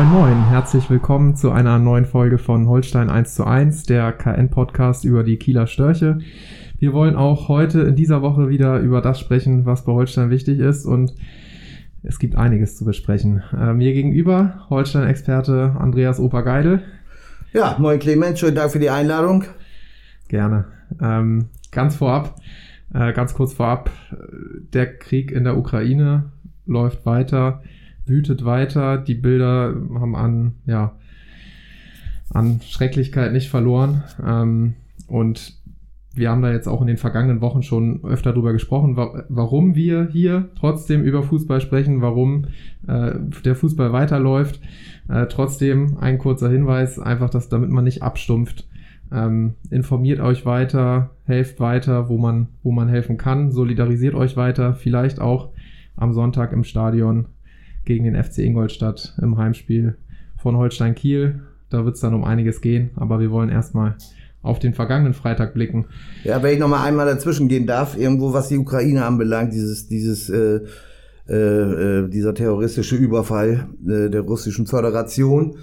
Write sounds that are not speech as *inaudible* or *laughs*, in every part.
Moin Moin, herzlich willkommen zu einer neuen Folge von Holstein 1 zu 1, der KN-Podcast über die Kieler Störche. Wir wollen auch heute in dieser Woche wieder über das sprechen, was bei Holstein wichtig ist und es gibt einiges zu besprechen. Äh, mir gegenüber Holstein-Experte Andreas Opergeidel. Ja, moin Clemens, schönen Dank für die Einladung. Gerne. Ähm, ganz vorab, äh, ganz kurz vorab, der Krieg in der Ukraine läuft weiter wütet weiter. Die Bilder haben an, ja, an Schrecklichkeit nicht verloren. Ähm, und wir haben da jetzt auch in den vergangenen Wochen schon öfter drüber gesprochen, wa warum wir hier trotzdem über Fußball sprechen, warum äh, der Fußball weiterläuft. Äh, trotzdem ein kurzer Hinweis, einfach, dass damit man nicht abstumpft. Ähm, informiert euch weiter, helft weiter, wo man, wo man helfen kann, solidarisiert euch weiter, vielleicht auch am Sonntag im Stadion gegen den FC Ingolstadt im Heimspiel von Holstein Kiel. Da wird es dann um einiges gehen, aber wir wollen erstmal auf den vergangenen Freitag blicken. Ja, wenn ich nochmal einmal dazwischen gehen darf, irgendwo was die Ukraine anbelangt, dieses, dieses, äh, äh, äh, dieser terroristische Überfall äh, der russischen Föderation.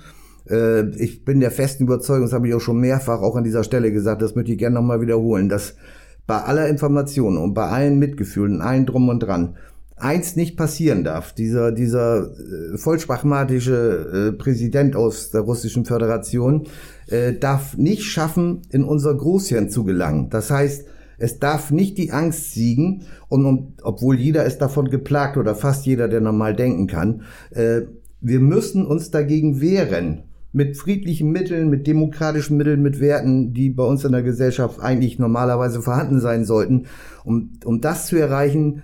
Äh, ich bin der festen Überzeugung, das habe ich auch schon mehrfach auch an dieser Stelle gesagt, das möchte ich gerne nochmal wiederholen, dass bei aller Information und bei allen Mitgefühlen, allen drum und dran, eins nicht passieren darf. Dieser, dieser äh, vollsprachmatische äh, Präsident aus der Russischen Föderation äh, darf nicht schaffen, in unser Großhirn zu gelangen. Das heißt, es darf nicht die Angst siegen, und, und obwohl jeder ist davon geplagt oder fast jeder, der normal denken kann, äh, wir müssen uns dagegen wehren. Mit friedlichen Mitteln, mit demokratischen Mitteln, mit Werten, die bei uns in der Gesellschaft eigentlich normalerweise vorhanden sein sollten. Um, um das zu erreichen,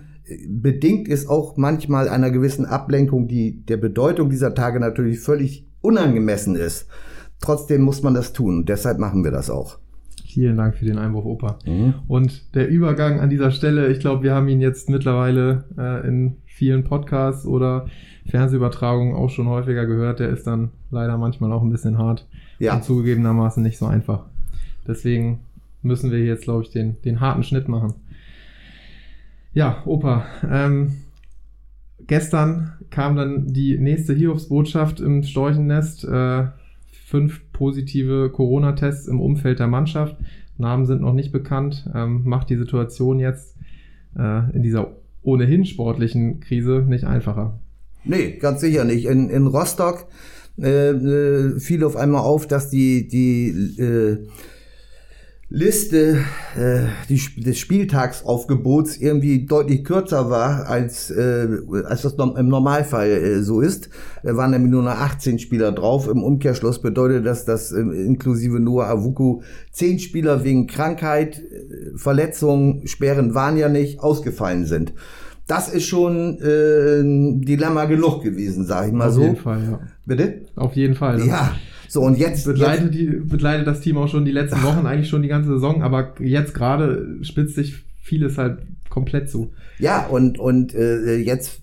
bedingt ist auch manchmal einer gewissen Ablenkung, die der Bedeutung dieser Tage natürlich völlig unangemessen ist. Trotzdem muss man das tun. Deshalb machen wir das auch. Vielen Dank für den Einwurf, Opa. Mhm. Und der Übergang an dieser Stelle, ich glaube, wir haben ihn jetzt mittlerweile äh, in vielen Podcasts oder Fernsehübertragungen auch schon häufiger gehört. Der ist dann leider manchmal auch ein bisschen hart ja. und zugegebenermaßen nicht so einfach. Deswegen müssen wir jetzt, glaube ich, den, den harten Schnitt machen. Ja, Opa, ähm, gestern kam dann die nächste Hiobsbotschaft im Storchennest. Äh, fünf positive Corona-Tests im Umfeld der Mannschaft. Namen sind noch nicht bekannt. Ähm, macht die Situation jetzt äh, in dieser ohnehin sportlichen Krise nicht einfacher. Nee, ganz sicher nicht. In, in Rostock äh, äh fiel auf einmal auf, dass die, die äh, Liste äh, die, des Spieltagsaufgebots irgendwie deutlich kürzer war, als, äh, als das im Normalfall äh, so ist. Da waren nämlich nur noch 18 Spieler drauf. Im Umkehrschluss bedeutet das, dass äh, inklusive Noah Avuku zehn Spieler wegen Krankheit, äh, Verletzung, Sperren waren ja nicht, ausgefallen sind. Das ist schon äh, ein Dilemma genug gewesen, sag ich mal Auf so. Auf jeden Fall, ja. Bitte? Auf jeden Fall. Ja. So, und jetzt. Begleitet, jetzt, die, begleitet das Team auch schon die letzten *laughs* Wochen, eigentlich schon die ganze Saison, aber jetzt gerade spitzt sich vieles halt komplett zu. Ja, und, und äh, jetzt,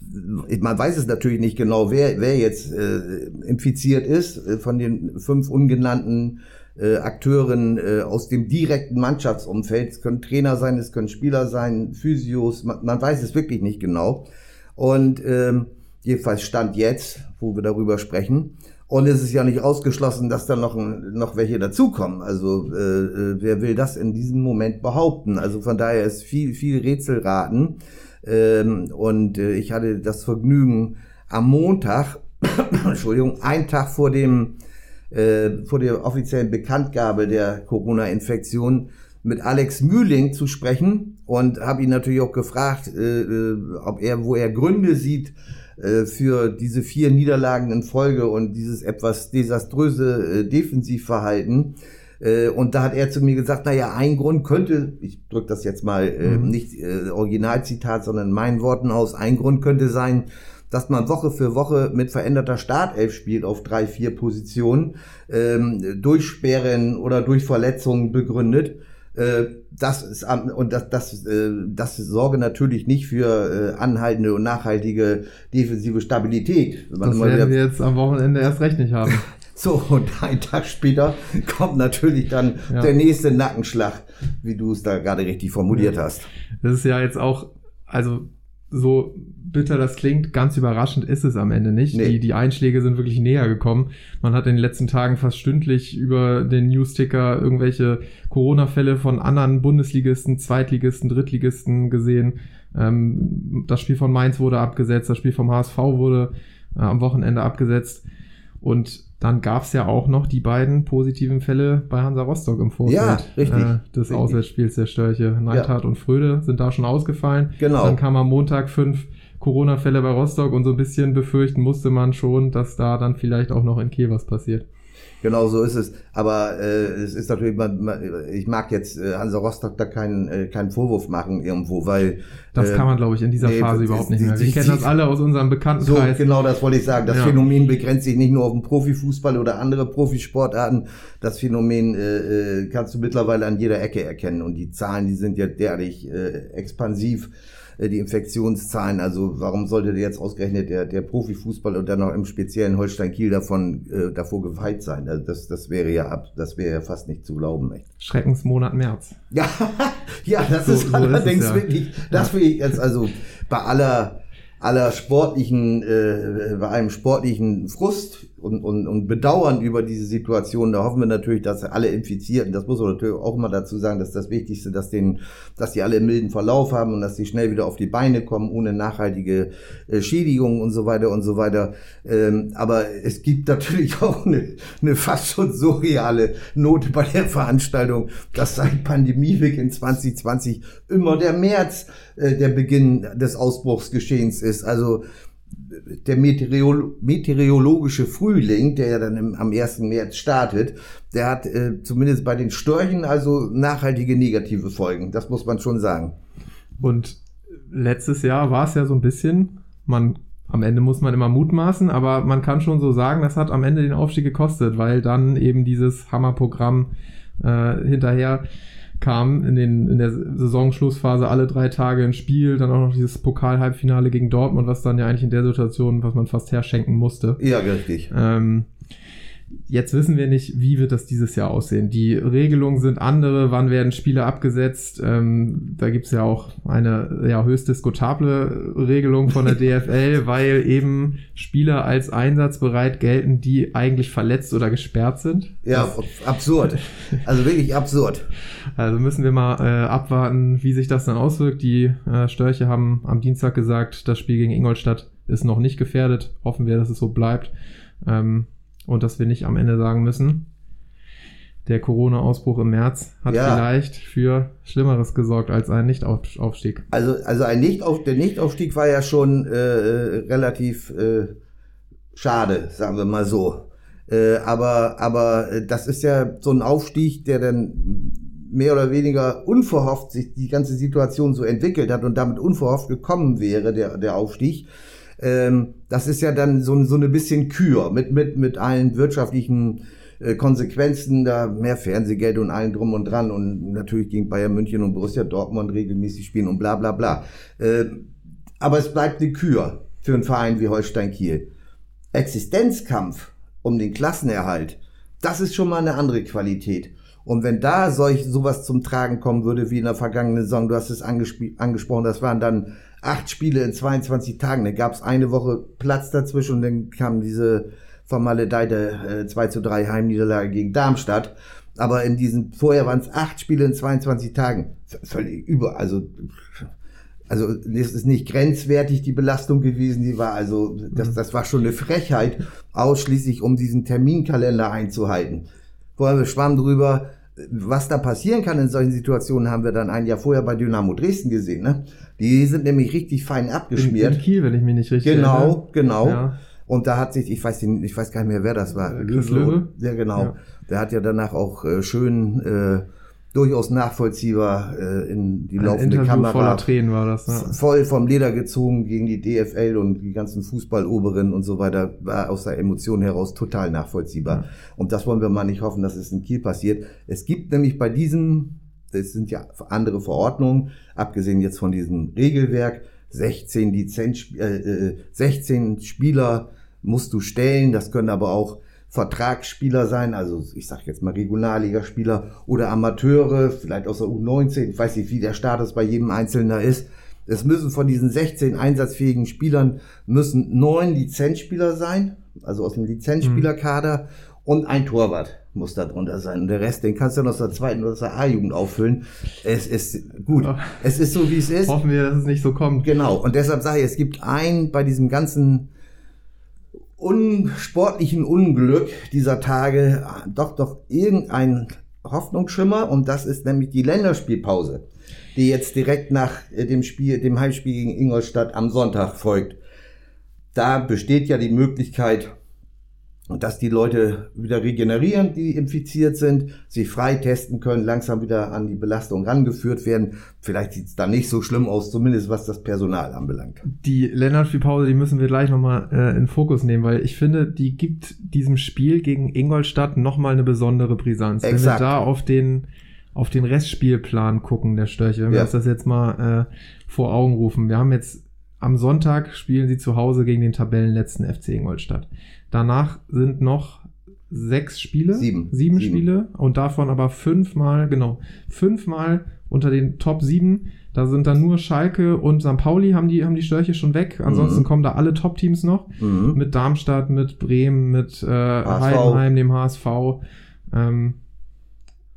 man weiß es natürlich nicht genau, wer, wer jetzt äh, infiziert ist äh, von den fünf ungenannten äh, Akteuren äh, aus dem direkten Mannschaftsumfeld. Es können Trainer sein, es können Spieler sein, Physios, man, man weiß es wirklich nicht genau. Und ähm, jedenfalls Stand jetzt, wo wir darüber sprechen, und es ist ja nicht ausgeschlossen, dass da noch, noch welche dazukommen. Also äh, äh, wer will das in diesem Moment behaupten? Also von daher ist viel, viel Rätselraten. Ähm, und äh, ich hatte das Vergnügen am Montag, *coughs* Entschuldigung, einen Tag vor dem äh, vor der offiziellen Bekanntgabe der Corona-Infektion mit Alex Mühling zu sprechen und habe ihn natürlich auch gefragt, äh, äh, ob er, wo er Gründe sieht, für diese vier Niederlagen in Folge und dieses etwas desaströse äh, Defensivverhalten. Äh, und da hat er zu mir gesagt, naja, ein Grund könnte, ich drücke das jetzt mal äh, mhm. nicht äh, Originalzitat, sondern in meinen Worten aus, ein Grund könnte sein, dass man Woche für Woche mit veränderter Startelf spielt auf drei, vier Positionen, ähm, durch Sperren oder durch Verletzungen begründet. Äh, das ist und das das äh, das sorge natürlich nicht für äh, anhaltende und nachhaltige defensive Stabilität. Das werden wir jetzt am Wochenende erst recht nicht haben. *laughs* So, und einen Tag später kommt natürlich dann ja. der nächste Nackenschlag, wie du es da gerade richtig formuliert hast. Das ist ja jetzt auch, also so bitter das klingt, ganz überraschend ist es am Ende nicht. Nee. Die, die Einschläge sind wirklich näher gekommen. Man hat in den letzten Tagen fast stündlich über den Newsticker irgendwelche Corona-Fälle von anderen Bundesligisten, Zweitligisten, Drittligisten gesehen. Ähm, das Spiel von Mainz wurde abgesetzt, das Spiel vom HSV wurde äh, am Wochenende abgesetzt. Und dann gab es ja auch noch die beiden positiven Fälle bei Hansa Rostock im Vorfeld ja, richtig, äh, des richtig. Auswärtsspiels der Störche. Neidhardt ja. und Fröde sind da schon ausgefallen. Genau. Dann kam am Montag fünf Corona-Fälle bei Rostock und so ein bisschen befürchten musste man schon, dass da dann vielleicht auch noch in Kiel was passiert. Genau so ist es. Aber äh, es ist natürlich, man, man, ich mag jetzt äh, Hansa Rostock da keinen, äh, keinen Vorwurf machen irgendwo, weil. Das äh, kann man, glaube ich, in dieser nee, Phase überhaupt nicht mehr. Wir kennen das alle aus unserem Bekanntenkreis. So, genau, das wollte ich sagen. Das ja. Phänomen begrenzt sich nicht nur auf den Profifußball oder andere Profisportarten. Das Phänomen äh, äh, kannst du mittlerweile an jeder Ecke erkennen. Und die Zahlen, die sind ja derartig äh, expansiv die Infektionszahlen. Also warum sollte jetzt ausgerechnet der, der Profifußball und dann noch im speziellen Holstein Kiel davon äh, davor geweiht sein? Also das, das wäre ja ab, das wäre ja fast nicht zu glauben. Echt. Schreckensmonat März. *laughs* Ja, ja, das so, ist so allerdings ist wirklich, das ja. will ich jetzt also bei aller aller sportlichen, äh, bei einem sportlichen Frust und, und, und Bedauern über diese Situation. Da hoffen wir natürlich, dass alle Infizierten, das muss man natürlich auch immer dazu sagen, dass das Wichtigste, dass denen, dass die alle einen milden Verlauf haben und dass die schnell wieder auf die Beine kommen, ohne nachhaltige äh, Schädigungen und so weiter und so weiter. Ähm, aber es gibt natürlich *laughs* auch eine, eine fast schon surreale Note bei der Veranstaltung, dass seit Pandemiebeginn 2020 immer der März äh, der Beginn des Ausbruchsgeschehens ist. Also der Meteorolo meteorologische Frühling, der ja dann im, am 1. März startet, der hat äh, zumindest bei den Störchen also nachhaltige negative Folgen. Das muss man schon sagen. Und letztes Jahr war es ja so ein bisschen, man am Ende muss man immer mutmaßen, aber man kann schon so sagen, das hat am Ende den Aufstieg gekostet, weil dann eben dieses Hammerprogramm äh, hinterher kam in, den, in der Saisonschlussphase alle drei Tage ein Spiel, dann auch noch dieses Pokal-Halbfinale gegen Dortmund, was dann ja eigentlich in der Situation, was man fast herschenken musste. Ja, richtig. Ähm, Jetzt wissen wir nicht, wie wird das dieses Jahr aussehen. Die Regelungen sind andere, wann werden Spiele abgesetzt. Ähm, da gibt's ja auch eine ja, höchst diskutable Regelung von der *laughs* DFL, weil eben Spieler als einsatzbereit gelten, die eigentlich verletzt oder gesperrt sind. Ja, das, absurd. Also wirklich absurd. Also müssen wir mal äh, abwarten, wie sich das dann auswirkt. Die äh, Störche haben am Dienstag gesagt, das Spiel gegen Ingolstadt ist noch nicht gefährdet. Hoffen wir, dass es so bleibt. Ähm, und dass wir nicht am Ende sagen müssen, der Corona-Ausbruch im März hat ja. vielleicht für Schlimmeres gesorgt als ein Nichtaufstieg. Also, also ein Nichtauf, der Nichtaufstieg war ja schon äh, relativ äh, schade, sagen wir mal so. Äh, aber, aber äh, das ist ja so ein Aufstieg, der dann mehr oder weniger unverhofft sich die ganze Situation so entwickelt hat und damit unverhofft gekommen wäre, der, der Aufstieg ähm, das ist ja dann so, so eine bisschen Kür mit, mit, mit allen wirtschaftlichen äh, Konsequenzen, da mehr Fernsehgeld und allen drum und dran und natürlich gegen Bayern München und Borussia Dortmund regelmäßig spielen und bla bla bla. Äh, aber es bleibt eine Kür für einen Verein wie Holstein Kiel. Existenzkampf um den Klassenerhalt, das ist schon mal eine andere Qualität. Und wenn da solch sowas zum Tragen kommen würde wie in der vergangenen Saison, du hast es angesprochen, das waren dann acht Spiele in 22 Tagen. Da gab es eine Woche Platz dazwischen und dann kam diese vermaledeite äh, 2 zu 3 Heimniederlage gegen Darmstadt. Aber in diesen, vorher waren es acht Spiele in 22 Tagen. Völlig über, also, also, es ist nicht grenzwertig, die Belastung gewesen, die war also, das, mhm. das war schon eine Frechheit, ausschließlich um diesen Terminkalender einzuhalten. Vorher wir schwamm drüber, was da passieren kann in solchen Situationen, haben wir dann ein Jahr vorher bei Dynamo Dresden gesehen. Ne? Die sind nämlich richtig fein abgeschmiert. In, in Kiel, wenn ich mich nicht richtig Genau, erinnere. genau. Ja. Und da hat sich, ich weiß, den, ich weiß gar nicht mehr, wer das war. Chris Löwe? Ja, genau. Ja. Der hat ja danach auch äh, schön äh, durchaus nachvollziehbar äh, in die Ein laufende Interview Kamera. voller Tränen war das. Ne? Voll vom Leder gezogen gegen die DFL und die ganzen Fußballoberen und so weiter, war aus der Emotion heraus total nachvollziehbar. Und das wollen wir mal nicht hoffen, dass es in Kiel passiert. Es gibt nämlich bei diesem, das sind ja andere Verordnungen, abgesehen jetzt von diesem Regelwerk, 16 Lizenz, äh, äh, 16 Spieler musst du stellen, das können aber auch Vertragsspieler sein, also ich sage jetzt mal Regionalligaspieler oder Amateure, vielleicht aus der U19, ich weiß nicht, wie der Status bei jedem Einzelnen da ist. Es müssen von diesen 16 einsatzfähigen Spielern müssen neun Lizenzspieler sein, also aus dem Lizenzspielerkader und ein Torwart muss da drunter sein. Und der Rest, den kannst du dann aus der zweiten oder aus der A-Jugend auffüllen. Es ist gut. Ja. Es ist so, wie es ist. Hoffen wir, dass es nicht so kommt. Genau, und deshalb sage ich, es gibt ein bei diesem ganzen unsportlichen Unglück dieser Tage doch doch irgendein Hoffnungsschimmer und das ist nämlich die Länderspielpause, die jetzt direkt nach äh, dem Spiel, dem Heimspiel gegen Ingolstadt am Sonntag folgt. Da besteht ja die Möglichkeit, dass die Leute wieder regenerieren, die infiziert sind, sich freitesten können, langsam wieder an die Belastung rangeführt werden. Vielleicht sieht es da nicht so schlimm aus, zumindest was das Personal anbelangt. Die Länderspielpause, die müssen wir gleich nochmal äh, in Fokus nehmen, weil ich finde, die gibt diesem Spiel gegen Ingolstadt nochmal eine besondere Brisanz. Exakt. Wenn wir da auf den, auf den Restspielplan gucken, der Störche, wenn wir Ja. uns das jetzt mal äh, vor Augen rufen. Wir haben jetzt am Sonntag spielen sie zu Hause gegen den Tabellenletzten FC Ingolstadt. Danach sind noch sechs Spiele, Sieben. sieben, Sieben. Spiele und davon aber fünfmal, genau, fünfmal unter den Top 7. Da sind dann nur Schalke und St. Pauli haben die, haben die Störche schon weg. Ansonsten Mhm. kommen da alle Top-Teams noch. Mhm. Mit Darmstadt, mit Bremen, mit äh, Heidenheim, dem HSV ähm,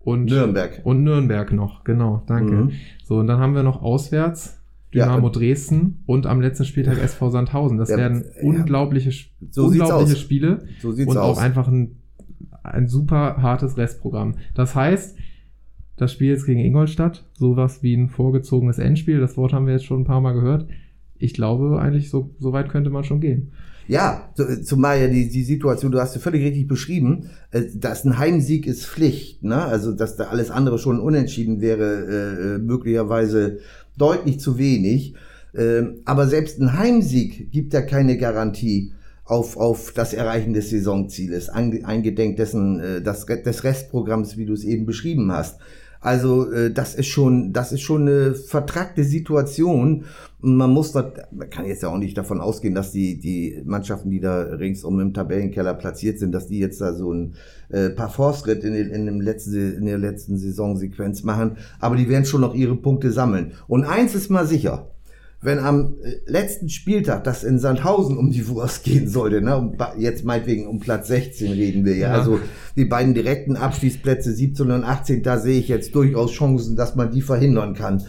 und Nürnberg. und Nürnberg noch. Genau, danke. Mhm. So, und dann haben wir noch auswärts Dynamo und- Dresden und am letzten Spieltag SV Sandhausen. Das Ja, werden ja. unglaubliche, So unglaubliche. Spiele So und aus. auch einfach ein, ein super hartes Restprogramm. Das heißt, das Spiel jetzt gegen Ingolstadt, sowas wie ein vorgezogenes Endspiel, das Wort haben wir jetzt schon ein paar Mal gehört. Ich glaube eigentlich, so, so weit könnte man schon gehen. Ja, zu- zumal ja die, die Situation, du hast ja völlig richtig beschrieben, äh, dass ein Heimsieg ist Pflicht, ne? Also dass da alles andere schon unentschieden wäre, äh, möglicherweise deutlich zu wenig. Ähm, aber selbst ein Heimsieg gibt ja keine Garantie auf, auf das Erreichen des Saisonzieles, eingedenk dessen, äh, das, des Restprogramms, wie du es eben beschrieben hast. Also äh, das ist schon, das ist schon eine vertrackte Situation. Man muss da, man kann jetzt ja auch nicht davon ausgehen, dass die die Mannschaften, die da ringsum im Tabellenkeller platziert sind, dass die jetzt da so ein äh, paar Fortschritt in, den- in dem letzten in der letzten Saisonsequenz machen. Aber die werden schon noch ihre Punkte sammeln. Und eins ist mal sicher. Wenn am äh, letzten Spieltag das in Sandhausen um die Wurst gehen sollte, ne, um, jetzt meinetwegen um Platz 16 reden wir ja, Ja. also die beiden direkten Abschließplätze 17 und 18, da sehe ich jetzt durchaus Chancen, dass man die verhindern kann.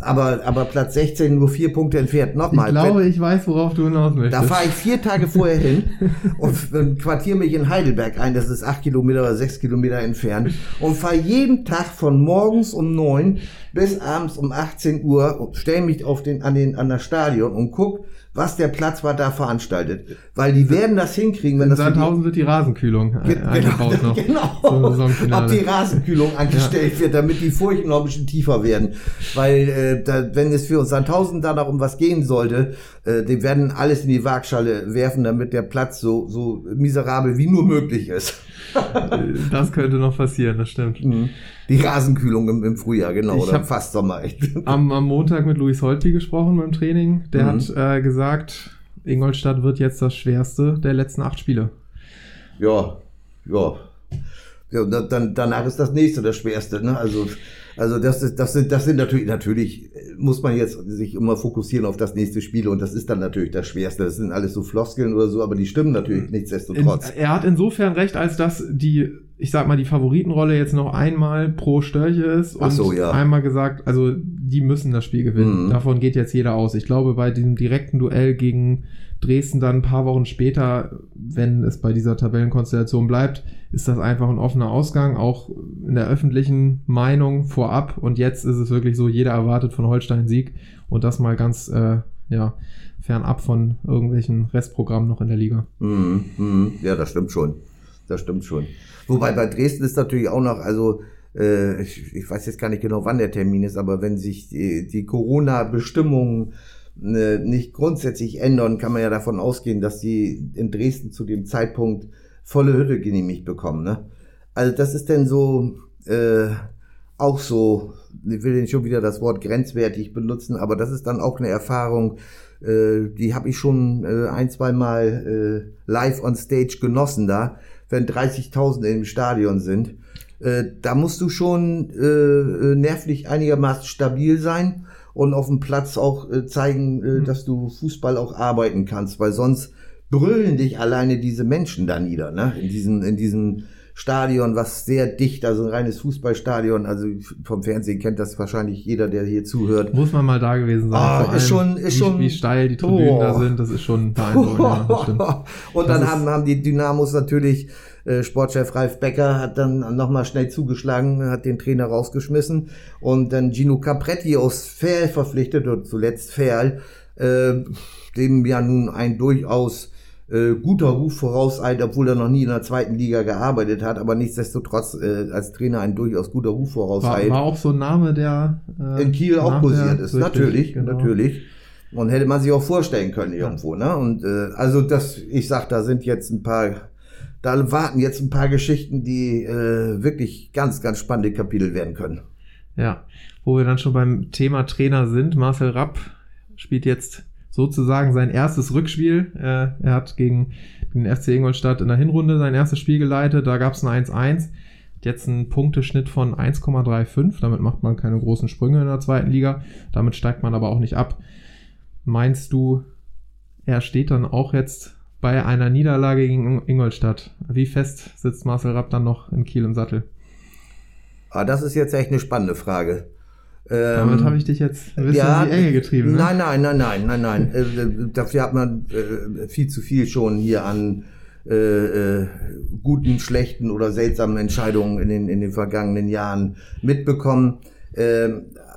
Aber, aber Platz 16 nur vier Punkte entfernt. Nochmal. ich glaube, ich weiß, worauf du hinaus möchtest. Da fahre ich vier Tage vorher hin *laughs* und, und quartiere mich in Heidelberg ein. Das ist acht Kilometer oder sechs Kilometer entfernt. Und fahre jeden Tag von morgens um neun bis abends um 18 Uhr stelle mich auf den, an, den, an das Stadion und guck, was der Platz war da veranstaltet. Weil die werden das hinkriegen, wenn in das die- Sandhausen wird die Rasenkühlung äh, Ge- eingebaut noch. *laughs* Genau. Ob die Rasenkühlung angestellt wird, damit die Furchen noch ein bisschen tiefer werden. Weil äh, da, wenn es für uns Sandhausen da noch um was gehen sollte, äh, die werden alles in die Waagschale werfen, damit der Platz so, so miserabel wie nur möglich ist. Das könnte noch passieren, das stimmt. Die Rasenkühlung im, im Frühjahr, genau, Ich oder hab- fast Sommer. Am, am Montag mit Luis Holtby gesprochen beim Training. Der Mhm. hat äh, gesagt, Ingolstadt wird jetzt das schwerste der letzten acht Spiele. Ja, ja. Ja, dann, danach ist das nächste das Schwerste, ne? Also, also das ist, das sind, das sind natürlich, natürlich muss man jetzt sich immer fokussieren auf das nächste Spiel und das ist dann natürlich das Schwerste. Das sind alles so Floskeln oder so, aber die stimmen natürlich In, nichtsdestotrotz. er hat insofern recht, als dass die, ich sag mal, die Favoritenrolle jetzt noch einmal pro Störche ist und so, ja. einmal gesagt, also die müssen das Spiel gewinnen. Mhm. Davon geht jetzt jeder aus. Ich glaube, bei diesem direkten Duell gegen Dresden dann ein paar Wochen später, wenn es bei dieser Tabellenkonstellation bleibt, ist das einfach ein offener Ausgang, auch in der öffentlichen Meinung vorab. Und jetzt ist es wirklich so, jeder erwartet von Holstein Sieg und das mal ganz, äh, ja, fernab von irgendwelchen Restprogrammen noch in der Liga. Mhm, mhm. Ja, das stimmt schon. Das stimmt schon. Wobei bei Dresden ist natürlich auch noch, also äh, ich, ich weiß jetzt gar nicht genau, wann der Termin ist, aber wenn sich die, die Corona-Bestimmungen äh, nicht grundsätzlich ändern, kann man ja davon ausgehen, dass die in Dresden zu dem Zeitpunkt volle Hütte genehmigt bekommen. Ne? Also das ist denn so äh, auch so, ich will nicht schon wieder das Wort grenzwertig benutzen, aber das ist dann auch eine Erfahrung, äh, die habe ich schon äh, ein, zwei Mal äh, live on stage genossen da, wenn 30.000 im Stadion sind. Äh, da musst du schon äh, äh, nervlich einigermaßen stabil sein und auf dem Platz auch äh, zeigen, äh, mhm. dass du Fußball auch arbeiten kannst, weil sonst brüllen dich alleine diese Menschen da nieder, ne? In diesen, in diesen Stadion, was sehr dicht, also ein reines Fußballstadion, also vom Fernsehen kennt das wahrscheinlich jeder, der hier zuhört. Muss man mal da gewesen sein. Oh, ist schon, ist wie, schon, wie steil die Tribünen oh. da sind, das ist schon *laughs* beeindruckend. ja, Und dann haben, haben die Dynamos natürlich, äh, Sportchef Ralf Becker hat dann nochmal schnell zugeschlagen, hat den Trainer rausgeschmissen und dann Gino Capretti aus Ferl verpflichtet und zuletzt Ferl, äh, dem ja nun ein durchaus äh, guter Ruf vorauseilt, obwohl er noch nie in der zweiten Liga gearbeitet hat, aber nichtsdestotrotz äh, als Trainer ein durchaus guter Ruf vorauseilt. War, war auch so ein Name, der äh, in Kiel auch posiert ist. Natürlich, genau. natürlich. Und hätte man sich auch vorstellen können irgendwo, ne? Und äh, also das, ich sag, da sind jetzt ein paar, da warten jetzt ein paar Geschichten, die äh, wirklich ganz, ganz spannende Kapitel werden können. Ja, wo wir dann schon beim Thema Trainer sind, Marcel Rapp spielt jetzt sozusagen sein erstes Rückspiel. Äh, er hat gegen den FC Ingolstadt in der Hinrunde sein erstes Spiel geleitet. Da gab es ein 1-1. Jetzt ein Punkteschnitt von 1,35. Damit macht man keine großen Sprünge in der zweiten Liga. Damit steigt man aber auch nicht ab. Meinst du, er steht dann auch jetzt bei einer Niederlage gegen Ingolstadt? Wie fest sitzt Marcel Rapp dann noch in Kiel im Sattel? Ah, das ist jetzt echt eine spannende Frage. Damit ähm, habe ich dich jetzt ein bisschen ja, in die Enge getrieben. Ne? Nein, nein, nein, nein, nein, nein. äh, dafür hat man äh, viel zu viel schon hier an äh, äh, guten, schlechten oder seltsamen Entscheidungen in den, in den vergangenen Jahren mitbekommen. Äh,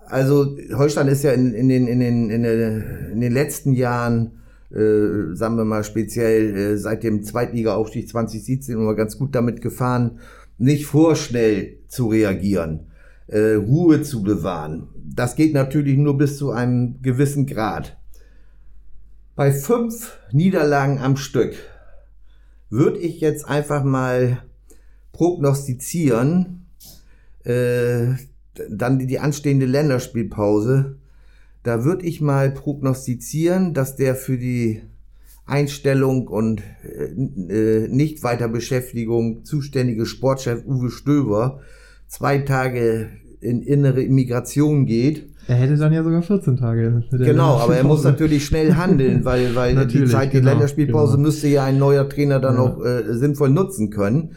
also Holstein ist ja in, in, den, in, den, in, den, in den letzten Jahren, äh, sagen wir mal speziell äh, seit dem Zweitliga-Aufstieg 2017 immer ganz gut damit gefahren, nicht vorschnell zu reagieren äh, Ruhe zu bewahren. Das geht natürlich nur bis zu einem gewissen Grad. Bei fünf Niederlagen am Stück würde ich jetzt einfach mal prognostizieren, äh, dann die, anstehende Länderspielpause, da würde ich mal prognostizieren, dass der für die Einstellung und äh, äh nicht weiter Beschäftigung zuständige Sportchef Uwe Stöber zwei Tage in innere Immigration geht. Er hätte dann ja sogar 14 Tage. Genau, aber er muss natürlich schnell handeln, weil, weil *laughs* die Zeit, die genau, Länderspielpause genau. müsste ja ein neuer Trainer dann ja. auch äh, sinnvoll nutzen können.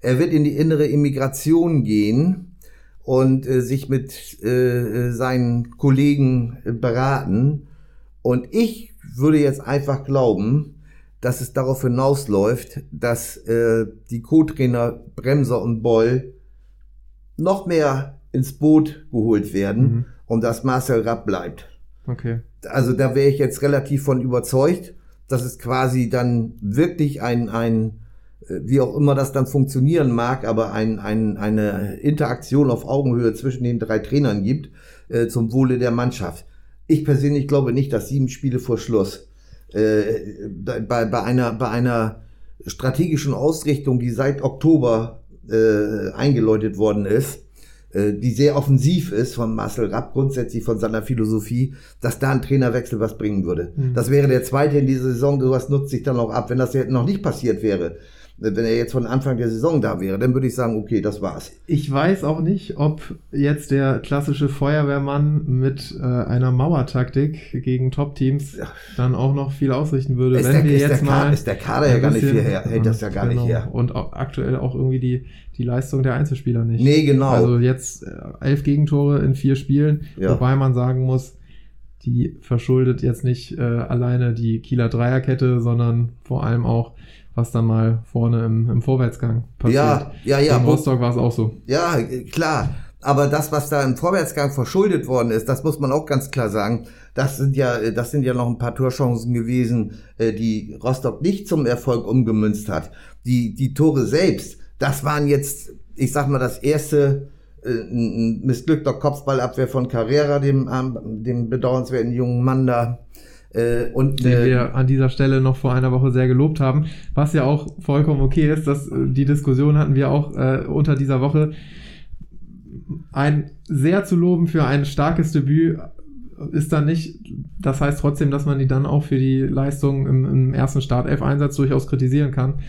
Er wird in die innere Immigration gehen und äh, sich mit äh, seinen Kollegen äh, beraten. Und ich würde jetzt einfach glauben, dass es darauf hinausläuft, dass äh, die Co-Trainer Bremser und Boll noch mehr ins Boot geholt werden mhm. und dass Marcel Rapp bleibt. Okay. Also da wäre ich jetzt relativ von überzeugt, dass es quasi dann wirklich ein, ein äh, wie auch immer das dann funktionieren mag, aber ein, ein, eine Interaktion auf Augenhöhe zwischen den drei Trainern gibt äh, zum Wohle der Mannschaft. Ich persönlich glaube nicht, dass sieben Spiele vor Schluss äh, bei, bei, einer, bei einer strategischen Ausrichtung, die seit Oktober äh, eingeläutet worden ist, äh, die sehr offensiv ist von Marcel Rapp, grundsätzlich von seiner Philosophie, dass da ein Trainerwechsel was bringen würde. Mhm. Das wäre der zweite in dieser Saison, sowas nutzt sich dann auch ab. Wenn das jetzt noch nicht passiert wäre, wenn er jetzt von Anfang der Saison da wäre, dann würde ich sagen, okay, das war's. Ich weiß auch nicht, ob jetzt der klassische Feuerwehrmann mit äh, einer Mauertaktik gegen Top-Teams dann auch noch viel ausrichten würde. Ist wenn der, wir jetzt mal ist der Kader ja gar nicht viel her, hält das ja gar genau. nicht her. Und auch aktuell auch irgendwie die, die Leistung der Einzelspieler nicht. Nee, genau. Also jetzt äh, elf Gegentore in vier Spielen, ja. wobei man sagen muss, die verschuldet jetzt nicht äh, alleine die Kieler Dreierkette, sondern vor allem auch was dann mal vorne im, im Vorwärtsgang passiert. Ja, ja, ja. In Rostock war es auch so. Ja, klar. Aber das, was da im Vorwärtsgang verschuldet worden ist, das muss man auch ganz klar sagen. Das sind ja, das sind ja noch ein paar Torchancen gewesen, äh, die Rostock nicht zum Erfolg umgemünzt hat. Die, die Tore selbst, das waren jetzt, ich sag mal, das erste äh, ein missglückter Kopfballabwehr von Carrera, dem, dem bedauernswerten jungen Mann da. Äh, und, den äh, wir an dieser Stelle noch vor einer Woche sehr gelobt haben, was ja auch vollkommen okay ist. Dass, äh, die Diskussion hatten wir auch äh, unter dieser Woche. Ein sehr zu loben für ein starkes Debüt ist dann nicht, das heißt trotzdem, dass man die dann auch für die Leistung im, im ersten Startelf-Einsatz durchaus kritisieren kann.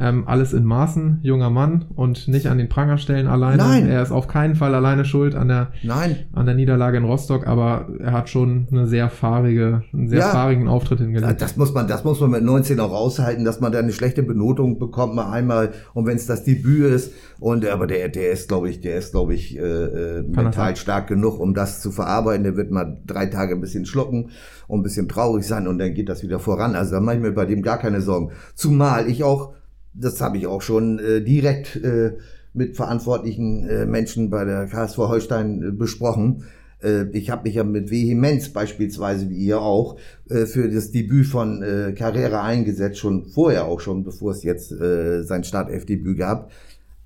Ähm, alles in Maßen, junger Mann und nicht an den Pranger stellen alleine. Nein. Er ist auf keinen Fall alleine schuld an der, Nein. an der Niederlage in Rostock, aber er hat schon eine sehr fahrige, einen sehr ja. fahrigen Auftritt hingelegt. Das muss man, das muss man mit 19 auch aushalten, dass man da eine schlechte Benotung bekommt, mal einmal, und wenn es das Debüt ist, und aber der, der ist, glaube ich, der ist, glaube ich, äh, äh mental stark genug, um das zu verarbeiten. Der wird mal drei Tage ein bisschen schlucken und ein bisschen traurig sein und dann geht das wieder voran. Also da mache ich mir bei dem gar keine Sorgen. Zumal ich auch das habe ich auch schon äh, direkt äh, mit verantwortlichen äh, Menschen bei der KSV Holstein äh, besprochen. Äh, ich habe mich ja mit Vehemenz beispielsweise, wie ihr auch, äh, für das Debüt von Carrera eingesetzt, schon vorher auch schon, bevor es jetzt sein Startelf-Debüt gab.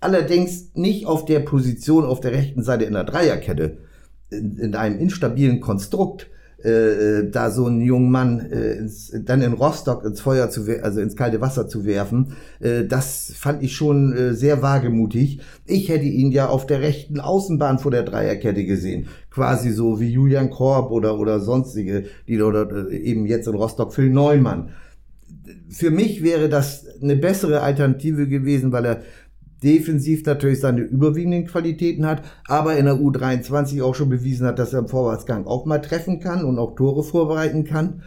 Allerdings nicht auf der Position auf der rechten Seite in der Dreierkette, in, in einem instabilen Konstrukt äh, äh, da so einen jungen Mann äh, ins, dann in Rostock ins Feuer zu also ins kalte Wasser zu werfen, äh, das fand ich schon äh, sehr wagemutig. Ich hätte ihn ja auf der rechten Außenbahn vor der Dreierkette gesehen, quasi so wie Julian Korb oder oder sonstige, die oder äh, eben jetzt in Rostock Phil Neumann. Für mich wäre das eine bessere Alternative gewesen, weil er defensiv natürlich seine überwiegenden Qualitäten hat, aber in der U23 auch schon bewiesen hat, dass er im Vorwärtsgang auch mal treffen kann und auch Tore vorbereiten kann.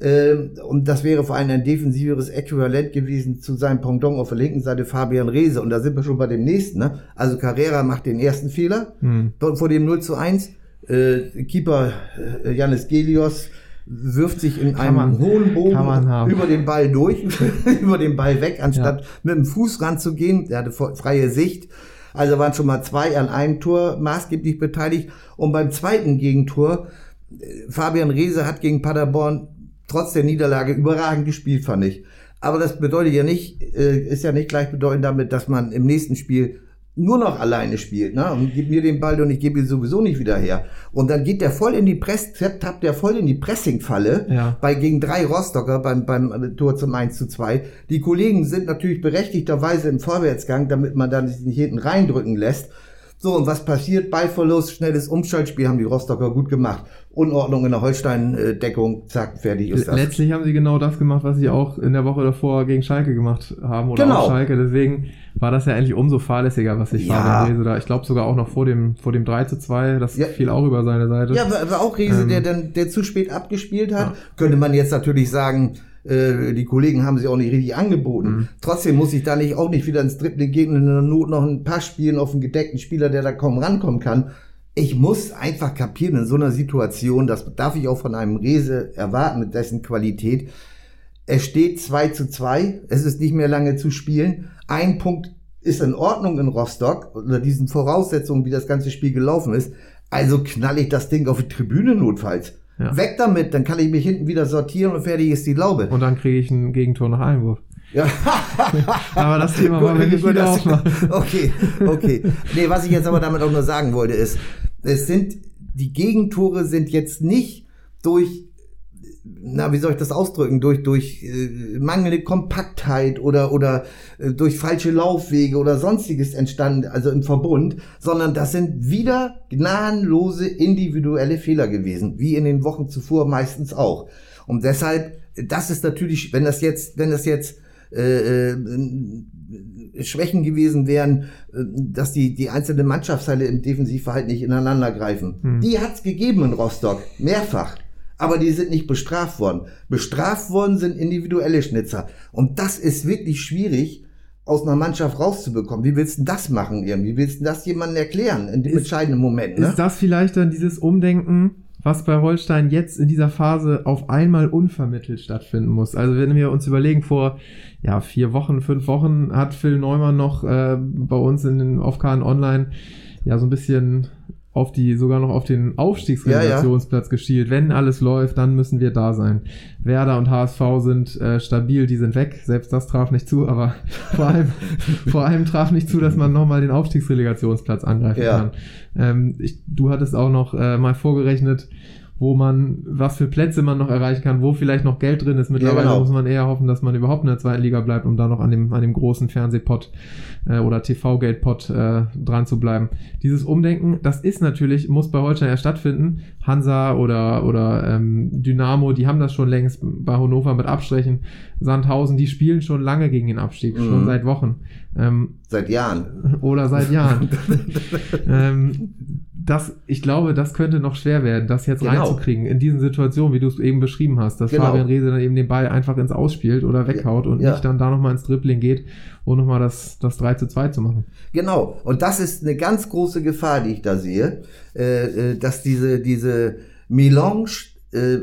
Ähm, und das wäre vor allem ein defensiveres Äquivalent gewesen zu seinem Pendant auf der linken Seite Fabian Reese. Und da sind wir schon bei dem nächsten. Ne? Also Carrera macht den ersten Fehler hm. vor dem 0 zu 1. Äh, Keeper äh, Janis Gelios wirft sich in kann einem man, hohen Bogen über den Ball durch, *laughs* über den Ball weg, anstatt ja. mit dem Fuß ranzugehen. Der hatte freie Sicht. Also waren schon mal zwei an einem Tor maßgeblich beteiligt. Und beim zweiten Gegentor, äh, Fabian Reese hat gegen Paderborn trotz der Niederlage überragend gespielt, fand ich. Aber das bedeutet ja nicht, äh, ist ja nicht gleichbedeutend damit, dass man im nächsten Spiel nur noch alleine spielt, ne? Und gib mir den Ball und ich gebe ihn sowieso nicht wieder her. Und dann geht der voll in die Press, tappt der voll in die Pressingfalle ja. bei gegen drei Rostocker beim, beim Tor zum 1 zu 2. Die Kollegen sind natürlich berechtigterweise im Vorwärtsgang, damit man dann nicht hinten reindrücken lässt. So, und was passiert? Ballverlust, schnelles Umschaltspiel haben die Rostocker gut gemacht. Unordnung in der Holstein-Deckung, zack, fertig ist das. Letztlich haben sie genau das gemacht, was sie auch in der Woche davor gegen Schalke gemacht haben oder genau. auch Schalke. Deswegen war das ja eigentlich umso fahrlässiger, was ich ja. Fabian da. Ich glaube sogar auch noch vor dem, vor dem 3 zu 2, das ja. fiel auch über seine Seite. Ja, war, war auch Riese, ähm, der dann, der zu spät abgespielt hat. Ja. Könnte man jetzt natürlich sagen, äh, die Kollegen haben sie auch nicht richtig angeboten. Mhm. Trotzdem muss ich da nicht auch nicht wieder ins dritte Gegner in der Not noch ein Pass spielen auf einen gedeckten Spieler, der da kaum rankommen kann. Ich muss einfach kapieren in so einer Situation, das darf ich auch von einem Rese erwarten mit dessen Qualität. Es steht 2 zu 2, es ist nicht mehr lange zu spielen. Ein Punkt ist in Ordnung in Rostock, unter diesen Voraussetzungen, wie das ganze Spiel gelaufen ist. Also knall ich das Ding auf die Tribüne notfalls. Ja. Weg damit, dann kann ich mich hinten wieder sortieren und fertig ist die Laube. Und dann kriege ich ein Gegentor nach Einwurf. Ja. *laughs* aber das Thema wollen wir nicht wieder aufmachen. *laughs* Okay, okay. Nee, was ich jetzt aber damit auch nur sagen wollte, ist, es sind, die Gegentore sind jetzt nicht durch na, wie soll ich das ausdrücken, durch, durch äh, mangelnde Kompaktheit oder, oder äh, durch falsche Laufwege oder sonstiges entstanden, also im Verbund, sondern das sind wieder gnadenlose individuelle Fehler gewesen, wie in den Wochen zuvor meistens auch. Und deshalb, das ist natürlich, wenn das jetzt, wenn das jetzt äh, äh, Schwächen gewesen wären, äh, dass die, die einzelnen Mannschaftsteile im Defensivverhalten nicht ineinander greifen. Hm. Die hat's gegeben in Rostock, mehrfach aber die sind nicht bestraft worden. Bestraft worden sind individuelle Schnitzer. Und das ist wirklich schwierig, aus einer Mannschaft rauszubekommen. Wie willst du das machen irgendwie? Wie willst du das jemandem erklären in dem ist, entscheidenden Moment? Ne? Ist das vielleicht dann dieses Umdenken, was bei Holstein jetzt in dieser Phase auf einmal unvermittelt stattfinden muss? Also wenn wir uns überlegen, vor ja, vier Wochen, fünf Wochen hat Phil Neumann noch äh, bei uns in den Aufkaden Online ja so ein bisschen auf die, sogar noch auf den Aufstiegsrelegationsplatz ja, ja. geschielt. Wenn alles läuft, dann müssen wir da sein. Werder und HSV sind äh, stabil, die sind weg. Selbst das traf nicht zu, aber *laughs* vor allem, vor allem traf nicht zu, dass man nochmal den Aufstiegsrelegationsplatz angreifen ja. kann. Ähm, ich, du hattest auch noch äh, mal vorgerechnet, wo man, was für Plätze man noch erreichen kann, wo vielleicht noch Geld drin ist. Mittlerweile ja, genau. muss man eher hoffen, dass man überhaupt in der zweiten Liga bleibt, um da noch an dem, an dem großen Fernsehpot äh, oder TV-Geldpot äh, dran zu bleiben. Dieses Umdenken, das ist natürlich, muss bei Holstein ja stattfinden. Hansa oder, oder ähm, Dynamo, die haben das schon längst bei Hannover mit Abstrichen. Sandhausen, die spielen schon lange gegen den Abstieg, mhm. schon seit Wochen. Ähm, seit Jahren. *laughs* Oder seit Jahren. *laughs* ähm, das, ich glaube, das könnte noch schwer werden, das jetzt genau. reinzukriegen in diesen Situationen, wie du es eben beschrieben hast, dass genau. Fabian Rehse dann eben den Ball einfach ins Ausspielt oder weghaut und ja. nicht dann da nochmal ins Dribbling geht, um nochmal das, das 3 zu 2 zu machen. Genau. Und das ist eine ganz große Gefahr, die ich da sehe, äh, äh dass diese, diese Melange äh,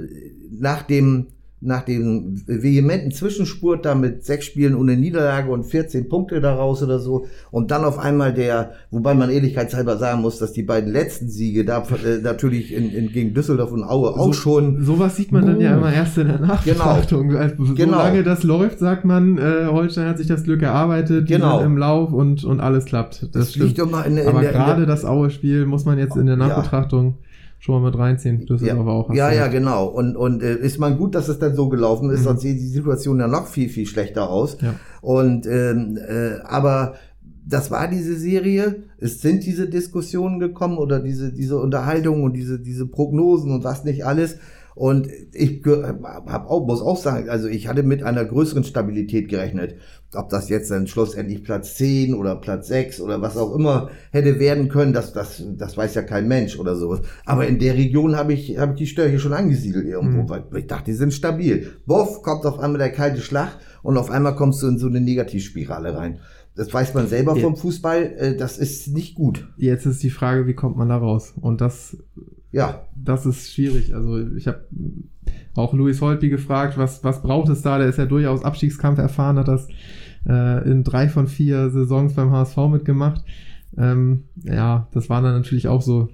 nach dem nach dem vehementen Zwischenspurt da mit sechs Spielen ohne Niederlage und 14 Punkte daraus oder so und dann auf einmal der, wobei man ehrlichkeitshalber sagen muss, dass die beiden letzten Siege da äh, natürlich in, in, gegen Düsseldorf und Aue auch so, schon. Sowas sieht man dann ja immer erst in der Nachbetrachtung. Genau. Also, genau. Solange das läuft, sagt man, äh, Holstein hat sich das Glück erarbeitet, genau. im Lauf und, und alles klappt. Das, das stimmt. In, in Aber gerade das Aue-Spiel muss man jetzt in der Nachbetrachtung ja schon mal mit reinziehen. Düsseldorf ja, auch. Ja, ja, genau. Und, und äh, ist man gut, dass es dann so gelaufen ist, mhm. sonst sieht die Situation ja noch viel, viel schlechter aus. Ja. Und ähm, äh, aber das war diese Serie. Es sind diese Diskussionen gekommen oder diese, diese Unterhaltungen und diese, diese Prognosen und was nicht alles. Und ich hab auch, muss auch sagen, also ich hatte mit einer größeren Stabilität gerechnet. Ob das jetzt dann schlussendlich Platz 10 oder Platz 6 oder was auch immer hätte werden können, das, das, das weiß ja kein Mensch oder sowas. Aber in der Region habe ich, hab ich die Störche schon angesiedelt irgendwo, mhm. weil ich dachte, die sind stabil. Boff, kommt auf einmal der kalte Schlag und auf einmal kommst du in so eine Negativspirale rein. Das weiß man selber vom Fußball, äh, das ist nicht gut. Jetzt ist die Frage, wie kommt man da raus? Und das ja. Das ist schwierig. Also ich habe auch Louis Holtby gefragt, was, was braucht es da? Der ist ja durchaus Abstiegskampf erfahren, hat das äh, in drei von vier Saisons beim HSV mitgemacht. Ähm, ja, das war dann natürlich auch so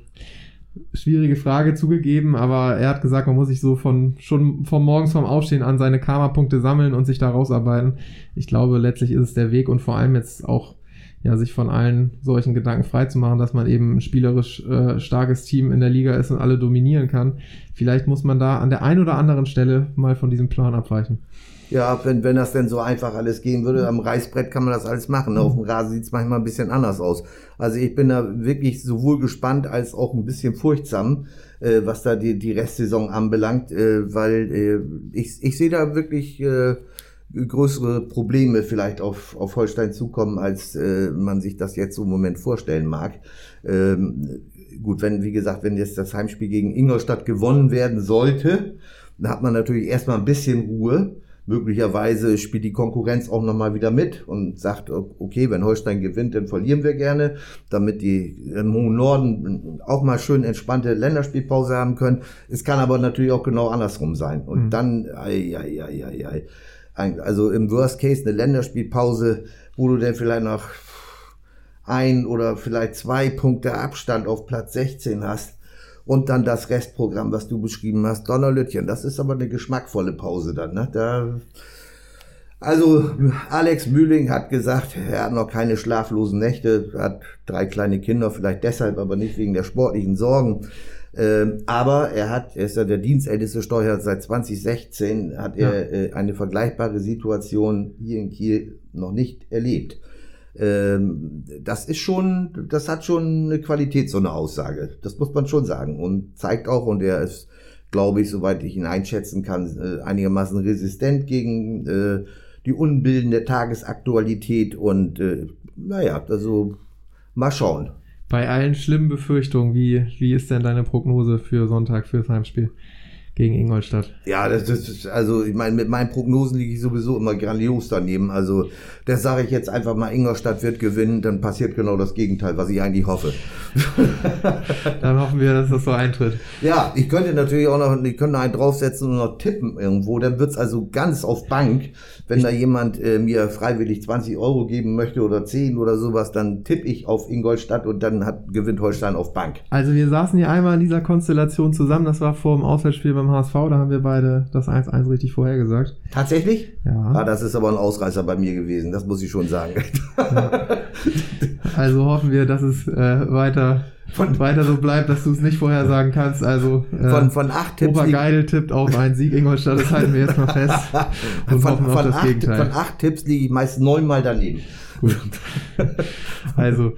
schwierige Frage zugegeben, aber er hat gesagt, man muss sich so von schon vom morgens vom Aufstehen an seine Karma-Punkte sammeln und sich da rausarbeiten. Ich glaube, letztlich ist es der Weg und vor allem jetzt auch ja, sich von allen solchen Gedanken freizumachen, dass man eben ein spielerisch äh, starkes Team in der Liga ist und alle dominieren kann. Vielleicht muss man da an der einen oder anderen Stelle mal von diesem Plan abweichen. Ja, wenn, wenn das denn so einfach alles gehen würde, am Reißbrett kann man das alles machen. Auf dem Rasen sieht es manchmal ein bisschen anders aus. Also ich bin da wirklich sowohl gespannt als auch ein bisschen furchtsam, äh, was da die, die Restsaison anbelangt, äh, weil äh, ich, ich sehe da wirklich äh, größere Probleme vielleicht auf, auf Holstein zukommen, als äh, man sich das jetzt so im Moment vorstellen mag. Ähm, gut, wenn, wie gesagt, wenn jetzt das Heimspiel gegen Ingolstadt gewonnen werden sollte, dann hat man natürlich erstmal ein bisschen Ruhe. Möglicherweise spielt die Konkurrenz auch nochmal wieder mit und sagt, okay, wenn Holstein gewinnt, dann verlieren wir gerne, damit die im hohen Norden auch mal schön entspannte Länderspielpause haben können. Es kann aber natürlich auch genau andersrum sein. Und mhm. dann, ei, ei, ei, ei, ei also im Worst Case eine Länderspielpause, wo du dann vielleicht noch ein oder vielleicht zwei Punkte Abstand auf Platz 16 hast und dann das Restprogramm, was du beschrieben hast, Donnerlütchen. Das ist aber eine geschmackvolle Pause dann. Ne? Da, also Alex Mühling hat gesagt, er hat noch keine schlaflosen Nächte, hat drei kleine Kinder, vielleicht deshalb, aber nicht wegen der sportlichen Sorgen. Ähm, aber er hat, er ist ja der dienstälteste Steuer seit 2016, hat ja. er äh, eine vergleichbare Situation hier in Kiel noch nicht erlebt. Ähm, das ist schon, das hat schon eine Qualität, so eine Aussage. Das muss man schon sagen und zeigt auch, und er ist, glaube ich, soweit ich ihn einschätzen kann, äh, einigermaßen resistent gegen äh, die Unbilden der Tagesaktualität und äh, naja, also mal schauen bei allen schlimmen Befürchtungen, wie, wie ist denn deine Prognose für Sonntag, fürs Heimspiel? Gegen Ingolstadt. Ja, das ist, also ich meine, mit meinen Prognosen liege ich sowieso immer grandios daneben. Also das sage ich jetzt einfach mal, Ingolstadt wird gewinnen, dann passiert genau das Gegenteil, was ich eigentlich hoffe. *laughs* dann hoffen wir, dass das so eintritt. Ja, ich könnte natürlich auch noch, ich könnte einen draufsetzen und noch tippen irgendwo. Dann wird's also ganz auf Bank. Wenn da jemand äh, mir freiwillig 20 Euro geben möchte oder 10 oder sowas, dann tippe ich auf Ingolstadt und dann hat, gewinnt Holstein auf Bank. Also wir saßen hier einmal in dieser Konstellation zusammen, das war vor dem Auswärtsspiel beim HSV, da haben wir beide das 1-1 richtig vorhergesagt. Tatsächlich? Ja. Ah, das ist aber ein Ausreißer bei mir gewesen, das muss ich schon sagen. Ja. Also hoffen wir, dass es äh, weiter von, weiter so bleibt, dass du es nicht vorher sagen kannst. Also äh, von, von acht Tipps. Obergeil tippt auf einen Sieg Ingolstadt, das halten wir jetzt mal fest. *laughs* Und von, hoffen auf das acht, Gegenteil. von acht Tipps liege ich meist neunmal daneben. Gut. Also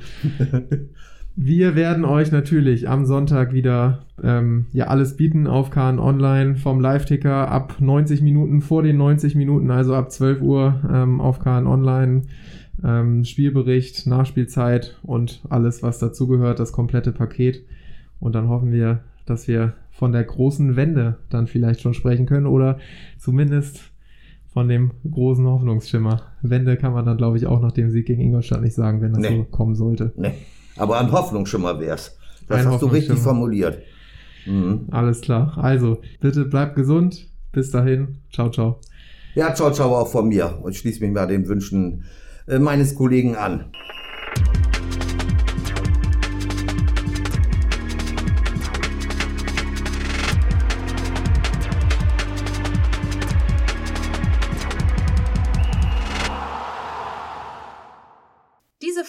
wir werden euch natürlich am Sonntag wieder ähm, ja alles bieten auf KN Online vom Live-Ticker ab 90 Minuten vor den 90 Minuten, also ab 12 Uhr ähm, auf KN Online. Ähm, Spielbericht, Nachspielzeit und alles, was dazugehört, das komplette Paket. Und dann hoffen wir, dass wir von der großen Wende dann vielleicht schon sprechen können oder zumindest von dem großen Hoffnungsschimmer. Wende kann man dann, glaube ich, auch nach dem Sieg gegen Ingolstadt nicht sagen, wenn das nee. so kommen sollte. Nee. Aber ein Hoffnungsschimmer wär's. Das ein hast du richtig formuliert. Mhm. Alles klar. Also, bitte bleibt gesund. Bis dahin. Ciao, ciao. Ja, ciao, ciao auch von mir. Und schließe mich mal den Wünschen äh, meines Kollegen an.